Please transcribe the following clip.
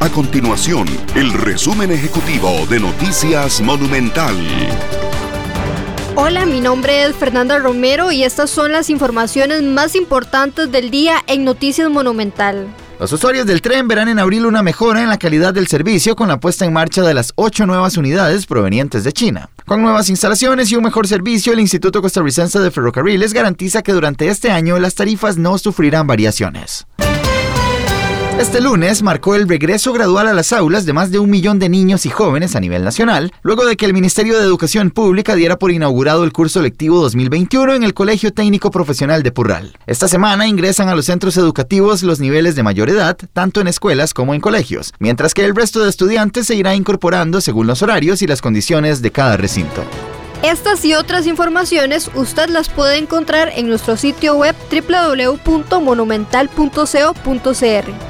A continuación, el resumen ejecutivo de Noticias Monumental. Hola, mi nombre es Fernanda Romero y estas son las informaciones más importantes del día en Noticias Monumental. Los usuarios del tren verán en abril una mejora en la calidad del servicio con la puesta en marcha de las ocho nuevas unidades provenientes de China. Con nuevas instalaciones y un mejor servicio, el Instituto Costarricense de Ferrocarriles garantiza que durante este año las tarifas no sufrirán variaciones. Este lunes marcó el regreso gradual a las aulas de más de un millón de niños y jóvenes a nivel nacional, luego de que el Ministerio de Educación Pública diera por inaugurado el curso lectivo 2021 en el Colegio Técnico Profesional de Purral. Esta semana ingresan a los centros educativos los niveles de mayor edad, tanto en escuelas como en colegios, mientras que el resto de estudiantes se irá incorporando según los horarios y las condiciones de cada recinto. Estas y otras informaciones usted las puede encontrar en nuestro sitio web www.monumental.co.cr.